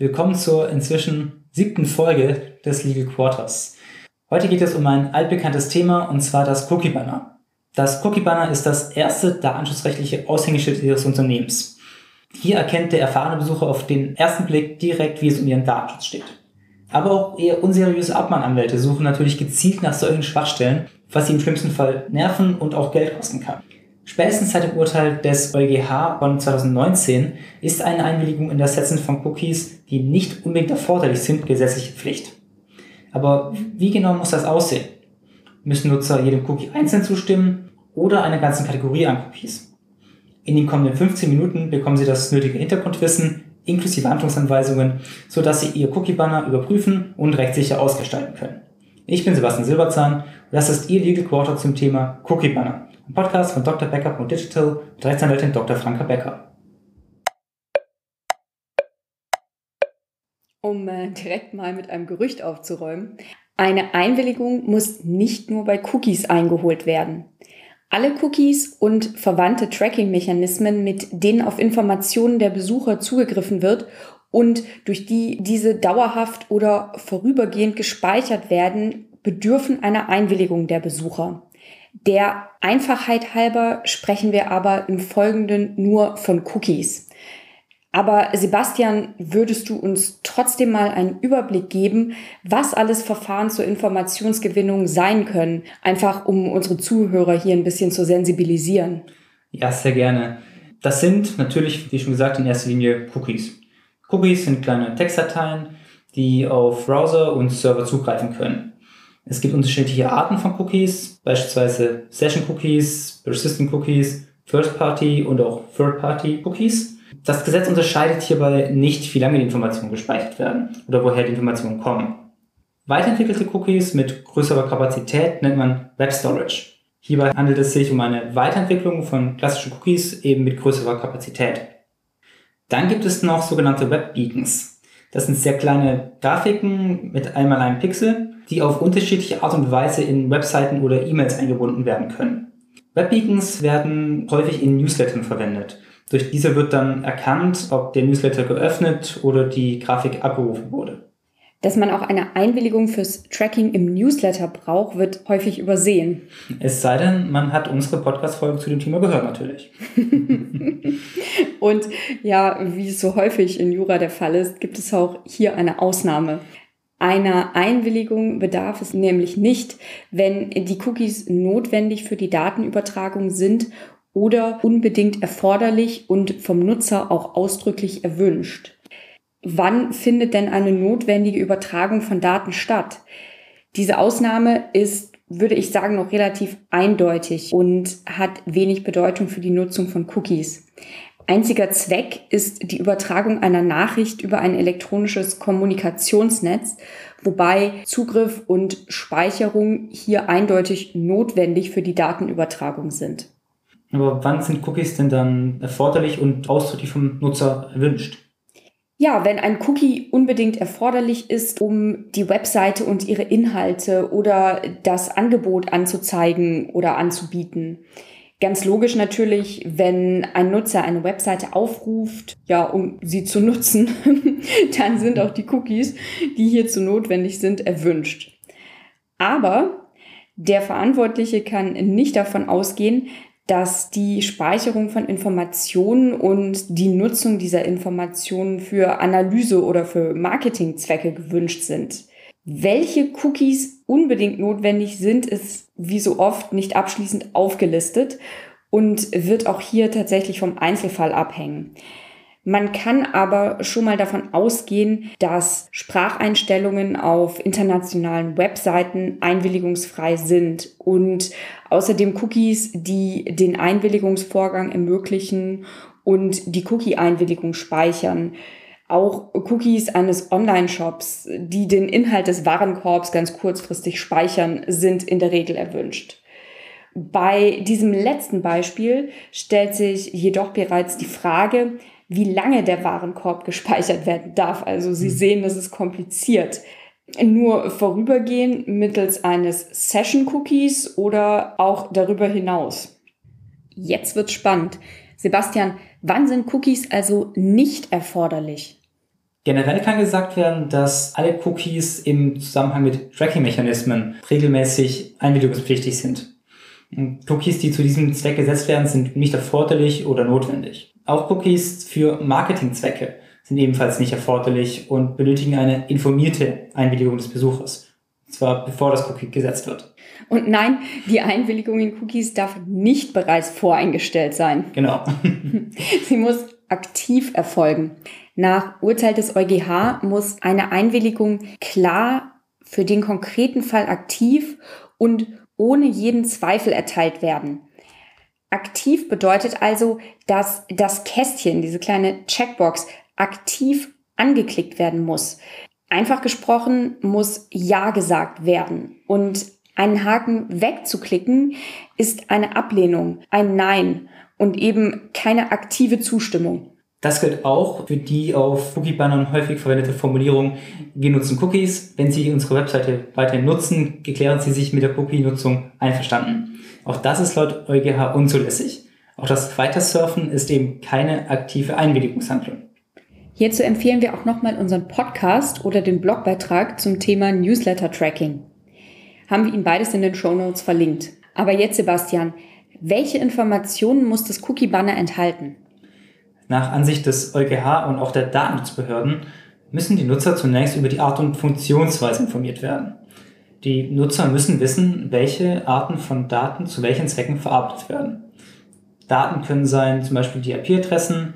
Willkommen zur inzwischen siebten Folge des Legal Quarters. Heute geht es um ein altbekanntes Thema und zwar das Cookie Banner. Das Cookie Banner ist das erste datenschutzrechtliche Aushängeschild Ihres Unternehmens. Hier erkennt der erfahrene Besucher auf den ersten Blick direkt, wie es um Ihren Datenschutz steht. Aber auch eher unseriöse Abmahnanwälte suchen natürlich gezielt nach solchen Schwachstellen, was sie im schlimmsten Fall nerven und auch Geld kosten kann. Spätestens seit dem Urteil des EuGH von 2019 ist eine Einwilligung in das Setzen von Cookies, die nicht unbedingt erforderlich sind, gesetzliche Pflicht. Aber wie genau muss das aussehen? Müssen Nutzer jedem Cookie einzeln zustimmen oder einer ganzen Kategorie an Cookies? In den kommenden 15 Minuten bekommen Sie das nötige Hintergrundwissen inklusive Handlungsanweisungen, sodass Sie Ihr Cookie-Banner überprüfen und rechtssicher ausgestalten können. Ich bin Sebastian Silberzahn und das ist Ihr Legal Quarter zum Thema Cookie-Banner. Ein Podcast von Dr. Becker.digital mit Rechtsanwältin Dr. Franka Becker. Um äh, direkt mal mit einem Gerücht aufzuräumen. Eine Einwilligung muss nicht nur bei Cookies eingeholt werden. Alle Cookies und verwandte Tracking-Mechanismen, mit denen auf Informationen der Besucher zugegriffen wird und durch die diese dauerhaft oder vorübergehend gespeichert werden, bedürfen einer Einwilligung der Besucher. Der Einfachheit halber sprechen wir aber im Folgenden nur von Cookies. Aber Sebastian, würdest du uns trotzdem mal einen Überblick geben, was alles Verfahren zur Informationsgewinnung sein können, einfach um unsere Zuhörer hier ein bisschen zu sensibilisieren? Ja, sehr gerne. Das sind natürlich, wie schon gesagt, in erster Linie Cookies. Cookies sind kleine Textdateien, die auf Browser und Server zugreifen können. Es gibt unterschiedliche Arten von Cookies, beispielsweise Session Cookies, Persistent Cookies, First Party und auch Third Party Cookies. Das Gesetz unterscheidet hierbei nicht, wie lange die Informationen gespeichert werden oder woher die Informationen kommen. Weiterentwickelte Cookies mit größerer Kapazität nennt man Web Storage. Hierbei handelt es sich um eine Weiterentwicklung von klassischen Cookies eben mit größerer Kapazität. Dann gibt es noch sogenannte Web Beacons. Das sind sehr kleine Grafiken mit einmal einem Pixel, die auf unterschiedliche Art und Weise in Webseiten oder E-Mails eingebunden werden können. Webbeacons werden häufig in Newslettern verwendet. Durch diese wird dann erkannt, ob der Newsletter geöffnet oder die Grafik abgerufen wurde. Dass man auch eine Einwilligung fürs Tracking im Newsletter braucht, wird häufig übersehen. Es sei denn, man hat unsere Podcast-Folge zu dem Thema gehört, natürlich. Und ja, wie es so häufig in Jura der Fall ist, gibt es auch hier eine Ausnahme. Einer Einwilligung bedarf es nämlich nicht, wenn die Cookies notwendig für die Datenübertragung sind oder unbedingt erforderlich und vom Nutzer auch ausdrücklich erwünscht. Wann findet denn eine notwendige Übertragung von Daten statt? Diese Ausnahme ist, würde ich sagen, noch relativ eindeutig und hat wenig Bedeutung für die Nutzung von Cookies. Einziger Zweck ist die Übertragung einer Nachricht über ein elektronisches Kommunikationsnetz, wobei Zugriff und Speicherung hier eindeutig notwendig für die Datenübertragung sind. Aber wann sind Cookies denn dann erforderlich und ausdrücklich vom Nutzer erwünscht? Ja, wenn ein Cookie unbedingt erforderlich ist, um die Webseite und ihre Inhalte oder das Angebot anzuzeigen oder anzubieten. Ganz logisch natürlich, wenn ein Nutzer eine Webseite aufruft, ja, um sie zu nutzen, dann sind auch die Cookies, die hierzu notwendig sind, erwünscht. Aber der Verantwortliche kann nicht davon ausgehen, dass die Speicherung von Informationen und die Nutzung dieser Informationen für Analyse oder für Marketingzwecke gewünscht sind. Welche Cookies unbedingt notwendig sind, ist wie so oft nicht abschließend aufgelistet und wird auch hier tatsächlich vom Einzelfall abhängen. Man kann aber schon mal davon ausgehen, dass Spracheinstellungen auf internationalen Webseiten einwilligungsfrei sind und außerdem Cookies, die den Einwilligungsvorgang ermöglichen und die Cookie-Einwilligung speichern auch Cookies eines Online-Shops, die den Inhalt des Warenkorbs ganz kurzfristig speichern, sind in der Regel erwünscht. Bei diesem letzten Beispiel stellt sich jedoch bereits die Frage, wie lange der Warenkorb gespeichert werden darf. Also Sie hm. sehen, das ist kompliziert. Nur vorübergehend mittels eines Session-Cookies oder auch darüber hinaus. Jetzt wird spannend. Sebastian, wann sind Cookies also nicht erforderlich? Generell kann gesagt werden, dass alle Cookies im Zusammenhang mit Tracking-Mechanismen regelmäßig einwilligungspflichtig sind. Cookies, die zu diesem Zweck gesetzt werden, sind nicht erforderlich oder notwendig. Auch Cookies für Marketingzwecke sind ebenfalls nicht erforderlich und benötigen eine informierte Einwilligung des Besuchers. Und zwar bevor das Cookie gesetzt wird. Und nein, die Einwilligung in Cookies darf nicht bereits voreingestellt sein. Genau. Sie muss aktiv erfolgen. Nach Urteil des EuGH muss eine Einwilligung klar für den konkreten Fall aktiv und ohne jeden Zweifel erteilt werden. Aktiv bedeutet also, dass das Kästchen, diese kleine Checkbox, aktiv angeklickt werden muss. Einfach gesprochen muss Ja gesagt werden. Und einen Haken wegzuklicken ist eine Ablehnung, ein Nein und eben keine aktive Zustimmung. Das gilt auch für die auf Cookie-Bannern häufig verwendete Formulierung, wir nutzen Cookies. Wenn Sie unsere Webseite weiterhin nutzen, geklären Sie sich mit der Cookie-Nutzung einverstanden. Auch das ist laut EuGH unzulässig. Auch das Weitersurfen ist eben keine aktive Einwilligungshandlung. Hierzu empfehlen wir auch nochmal unseren Podcast oder den Blogbeitrag zum Thema Newsletter-Tracking. Haben wir Ihnen beides in den Show Notes verlinkt. Aber jetzt, Sebastian, welche Informationen muss das Cookie-Banner enthalten? Nach Ansicht des EuGH und auch der Datenschutzbehörden müssen die Nutzer zunächst über die Art und Funktionsweise informiert werden. Die Nutzer müssen wissen, welche Arten von Daten zu welchen Zwecken verarbeitet werden. Daten können sein zum Beispiel die IP-Adressen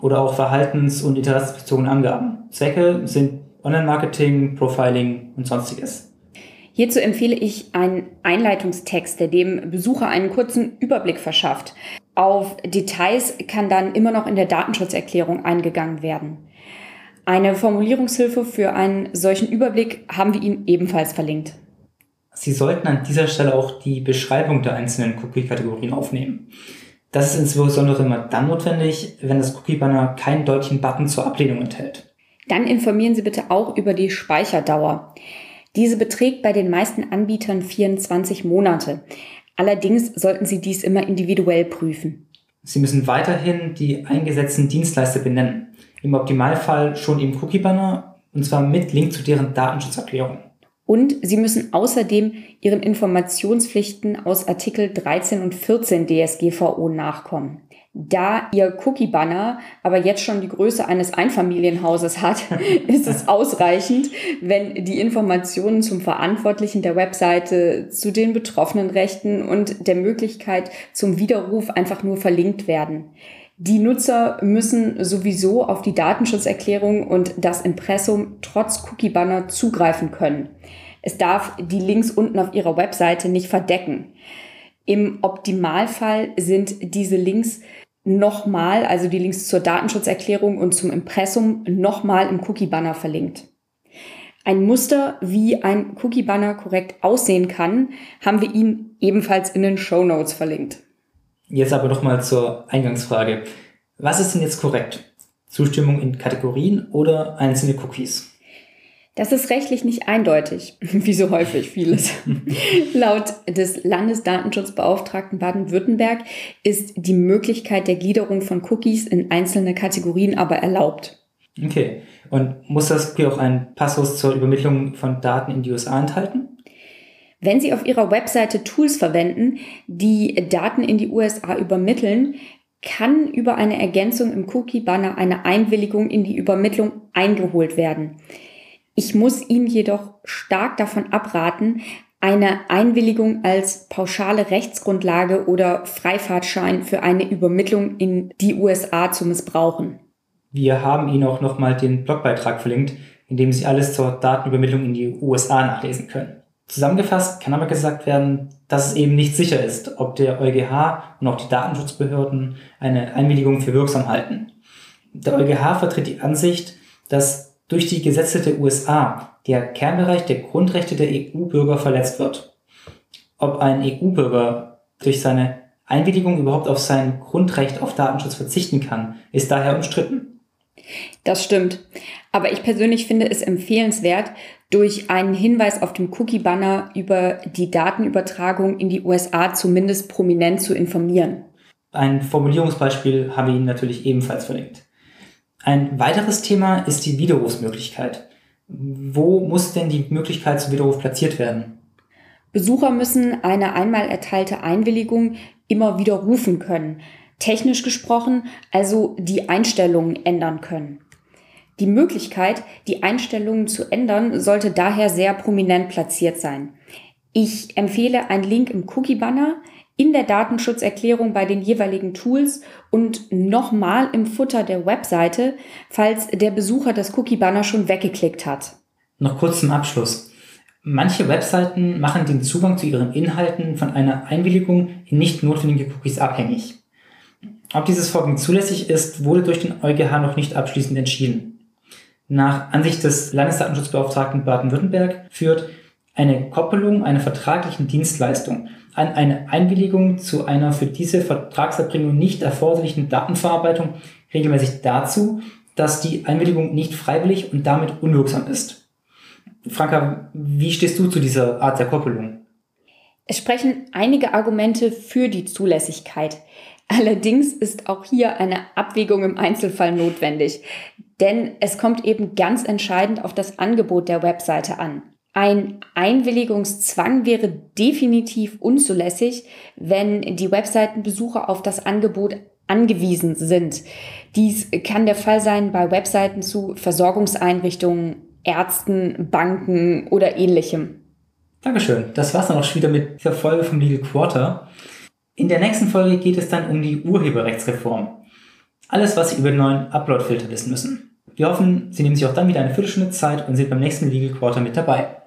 oder auch verhaltens- und interessensbezogene Angaben. Zwecke sind Online-Marketing, Profiling und sonstiges. Hierzu empfehle ich einen Einleitungstext, der dem Besucher einen kurzen Überblick verschafft. Auf Details kann dann immer noch in der Datenschutzerklärung eingegangen werden. Eine Formulierungshilfe für einen solchen Überblick haben wir Ihnen ebenfalls verlinkt. Sie sollten an dieser Stelle auch die Beschreibung der einzelnen Cookie-Kategorien aufnehmen. Das ist insbesondere immer dann notwendig, wenn das Cookie-Banner keinen deutlichen Button zur Ablehnung enthält. Dann informieren Sie bitte auch über die Speicherdauer. Diese beträgt bei den meisten Anbietern 24 Monate. Allerdings sollten Sie dies immer individuell prüfen. Sie müssen weiterhin die eingesetzten Dienstleister benennen. Im Optimalfall schon im Cookie-Banner und zwar mit Link zu deren Datenschutzerklärung. Und Sie müssen außerdem Ihren Informationspflichten aus Artikel 13 und 14 DSGVO nachkommen. Da Ihr Cookie-Banner aber jetzt schon die Größe eines Einfamilienhauses hat, ist es ausreichend, wenn die Informationen zum Verantwortlichen der Webseite, zu den betroffenen Rechten und der Möglichkeit zum Widerruf einfach nur verlinkt werden. Die Nutzer müssen sowieso auf die Datenschutzerklärung und das Impressum trotz Cookie-Banner zugreifen können. Es darf die Links unten auf ihrer Webseite nicht verdecken. Im Optimalfall sind diese Links nochmal, also die Links zur Datenschutzerklärung und zum Impressum, nochmal im Cookie-Banner verlinkt. Ein Muster, wie ein Cookie-Banner korrekt aussehen kann, haben wir Ihnen ebenfalls in den Show Notes verlinkt. Jetzt aber nochmal zur Eingangsfrage. Was ist denn jetzt korrekt? Zustimmung in Kategorien oder einzelne Cookies? Das ist rechtlich nicht eindeutig, wie so häufig vieles. Laut des Landesdatenschutzbeauftragten Baden-Württemberg ist die Möglichkeit der Gliederung von Cookies in einzelne Kategorien aber erlaubt. Okay. Und muss das Cookie auch einen Passus zur Übermittlung von Daten in die USA enthalten? Wenn Sie auf Ihrer Webseite Tools verwenden, die Daten in die USA übermitteln, kann über eine Ergänzung im Cookie-Banner eine Einwilligung in die Übermittlung eingeholt werden. Ich muss Ihnen jedoch stark davon abraten, eine Einwilligung als pauschale Rechtsgrundlage oder Freifahrtschein für eine Übermittlung in die USA zu missbrauchen. Wir haben Ihnen auch nochmal den Blogbeitrag verlinkt, in dem Sie alles zur Datenübermittlung in die USA nachlesen können. Zusammengefasst kann aber gesagt werden, dass es eben nicht sicher ist, ob der EuGH und auch die Datenschutzbehörden eine Einwilligung für wirksam halten. Der EuGH vertritt die Ansicht, dass durch die Gesetze der USA der Kernbereich der Grundrechte der EU-Bürger verletzt wird. Ob ein EU-Bürger durch seine Einwilligung überhaupt auf sein Grundrecht auf Datenschutz verzichten kann, ist daher umstritten. Das stimmt. Aber ich persönlich finde es empfehlenswert, durch einen Hinweis auf dem Cookie-Banner über die Datenübertragung in die USA zumindest prominent zu informieren. Ein Formulierungsbeispiel habe ich Ihnen natürlich ebenfalls verlinkt. Ein weiteres Thema ist die Widerrufsmöglichkeit. Wo muss denn die Möglichkeit zum Widerruf platziert werden? Besucher müssen eine einmal erteilte Einwilligung immer widerrufen können. Technisch gesprochen also die Einstellungen ändern können. Die Möglichkeit, die Einstellungen zu ändern, sollte daher sehr prominent platziert sein. Ich empfehle einen Link im Cookie-Banner, in der Datenschutzerklärung bei den jeweiligen Tools und nochmal im Futter der Webseite, falls der Besucher das Cookie-Banner schon weggeklickt hat. Noch kurz zum Abschluss. Manche Webseiten machen den Zugang zu ihren Inhalten von einer Einwilligung in nicht notwendige Cookies abhängig. Ob dieses Vorgehen zulässig ist, wurde durch den EuGH noch nicht abschließend entschieden. Nach Ansicht des Landesdatenschutzbeauftragten Baden-Württemberg führt eine Koppelung einer vertraglichen Dienstleistung an eine Einwilligung zu einer für diese Vertragserbringung nicht erforderlichen Datenverarbeitung regelmäßig dazu, dass die Einwilligung nicht freiwillig und damit unwirksam ist. Franka, wie stehst du zu dieser Art der Koppelung? Es sprechen einige Argumente für die Zulässigkeit. Allerdings ist auch hier eine Abwägung im Einzelfall notwendig, denn es kommt eben ganz entscheidend auf das Angebot der Webseite an. Ein Einwilligungszwang wäre definitiv unzulässig, wenn die Webseitenbesucher auf das Angebot angewiesen sind. Dies kann der Fall sein bei Webseiten zu Versorgungseinrichtungen, Ärzten, Banken oder ähnlichem. Dankeschön. Das war's dann auch schon wieder mit der Folge vom Legal Quarter. In der nächsten Folge geht es dann um die Urheberrechtsreform. Alles, was Sie über den neuen Upload-Filter wissen müssen. Wir hoffen, Sie nehmen sich auch dann wieder eine Viertelstunde Zeit und sind beim nächsten Legal Quarter mit dabei.